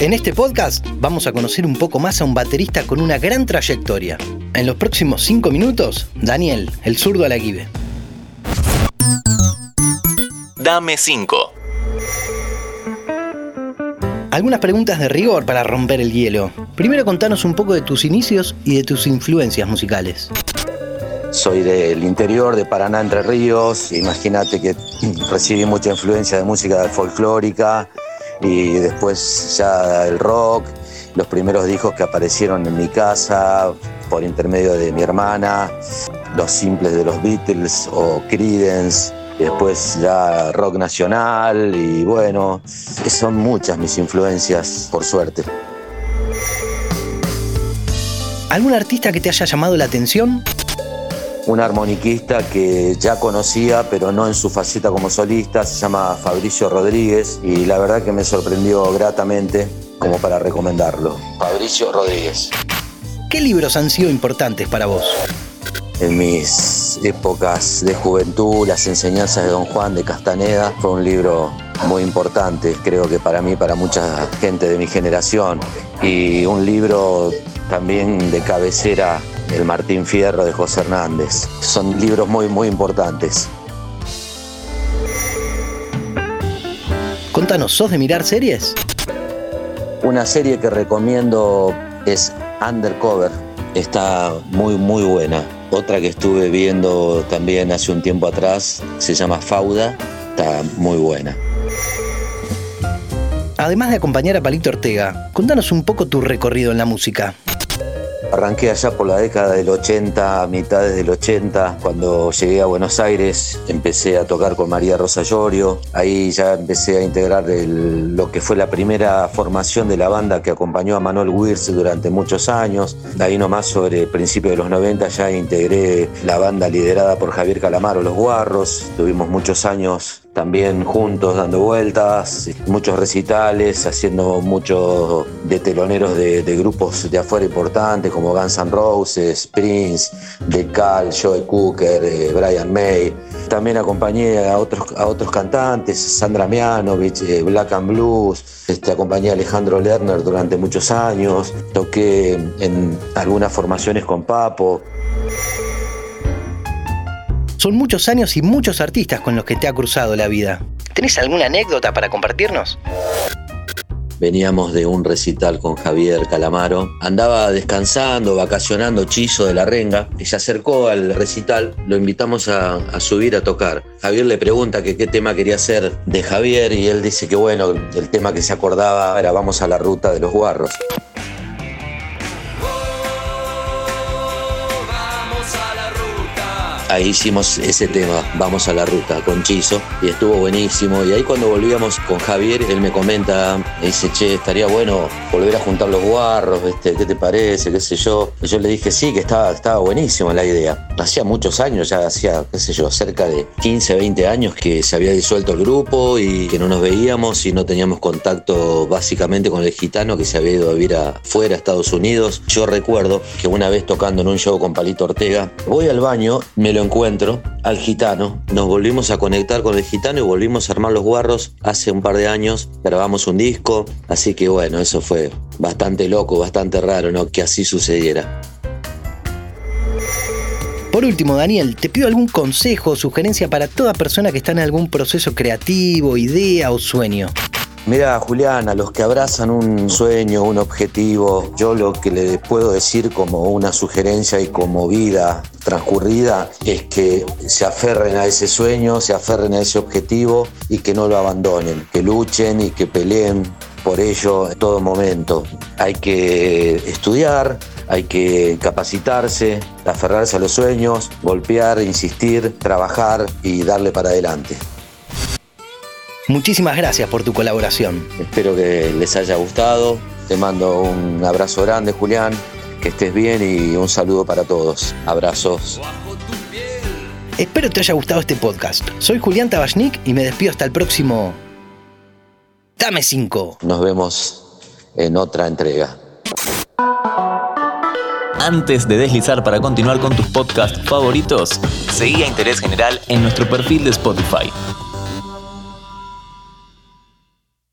En este podcast vamos a conocer un poco más a un baterista con una gran trayectoria. En los próximos 5 minutos, Daniel, el zurdo Alaguibe. Dame 5. Algunas preguntas de rigor para romper el hielo. Primero contanos un poco de tus inicios y de tus influencias musicales. Soy del interior de Paraná, Entre Ríos. Imagínate que recibí mucha influencia de música folclórica y después ya el rock, los primeros discos que aparecieron en mi casa por intermedio de mi hermana, los simples de los Beatles o Creedence después ya rock nacional y bueno, son muchas mis influencias, por suerte. ¿Algún artista que te haya llamado la atención? Un armoniquista que ya conocía, pero no en su faceta como solista, se llama Fabricio Rodríguez y la verdad que me sorprendió gratamente como para recomendarlo. Fabricio Rodríguez. ¿Qué libros han sido importantes para vos? en mis épocas de juventud, Las enseñanzas de Don Juan de Castaneda. Fue un libro muy importante, creo que para mí, para mucha gente de mi generación. Y un libro también de cabecera, El Martín Fierro de José Hernández. Son libros muy, muy importantes. Contanos, ¿sos de mirar series? Una serie que recomiendo es Undercover. Está muy, muy buena. Otra que estuve viendo también hace un tiempo atrás se llama Fauda, está muy buena. Además de acompañar a Palito Ortega, contanos un poco tu recorrido en la música. Arranqué allá por la década del 80, mitades del 80, cuando llegué a Buenos Aires, empecé a tocar con María Rosa Llorio, ahí ya empecé a integrar lo que fue la primera formación de la banda que acompañó a Manuel Wirz durante muchos años, ahí nomás sobre el principio de los 90 ya integré la banda liderada por Javier Calamaro, Los Guarros, tuvimos muchos años también juntos dando vueltas, muchos recitales, haciendo muchos de teloneros de, grupos de afuera importantes como Guns N' Roses, Prince, The Cal, Joe Cooker, eh, Brian May. También acompañé a otros, a otros cantantes, Sandra Mianovich, eh, Black and Blues, este, acompañé a Alejandro Lerner durante muchos años, toqué en algunas formaciones con Papo. Son muchos años y muchos artistas con los que te ha cruzado la vida. ¿Tenés alguna anécdota para compartirnos? Veníamos de un recital con Javier Calamaro. Andaba descansando, vacacionando Chizo de la Renga se acercó al recital. Lo invitamos a, subir a tocar. Javier le pregunta qué tema quería hacer de Javier y él dice que bueno, el tema que se acordaba era Vamos a la ruta de los guarros. Ahí hicimos ese tema, Vamos a la Ruta, con Chizo, y estuvo buenísimo. Y ahí cuando volvíamos con Javier, él me comenta, me dice, che, estaría bueno volver a juntar los guarros, este, ¿qué te parece? ¿Qué sé yo? Yo le dije, sí, que estaba, estaba buenísima la idea. Hacía muchos años, ya hacía, qué sé yo, cerca de 15, 20 años que se había disuelto el grupo y que no nos veíamos y no teníamos contacto básicamente con el gitano que se había ido a vivir afuera, a Estados Unidos. Yo recuerdo que una vez tocando en un show con Palito Ortega, voy al baño, me lo encuentro al gitano. Nos volvimos a conectar con el gitano y volvimos a armar los guarros. Hace un par de años grabamos un disco, así que bueno, eso fue bastante loco, bastante raro, ¿no? Que así sucediera. Por último, Daniel, te pido algún consejo o sugerencia para toda persona que está en algún proceso creativo, idea o sueño. Mira, Julián, a los que abrazan un sueño, un objetivo, yo lo que le puedo decir como una sugerencia y como vida transcurrida es que se aferren a ese sueño, se aferren a ese objetivo y que no lo abandonen, que luchen y que peleen por ello en todo momento. Hay que estudiar, hay que capacitarse, aferrarse a los sueños, golpear, insistir, trabajar y darle para adelante. Muchísimas gracias por tu colaboración. Espero que les haya gustado. Te mando un abrazo grande, Julián. Que estés bien y un saludo para todos. Abrazos. Espero te haya gustado este podcast. Soy Julián Tabachnik y me despido hasta el próximo. Dame 5. Nos vemos en otra entrega. Antes de deslizar para continuar con tus podcasts favoritos, seguí a Interés General en nuestro perfil de Spotify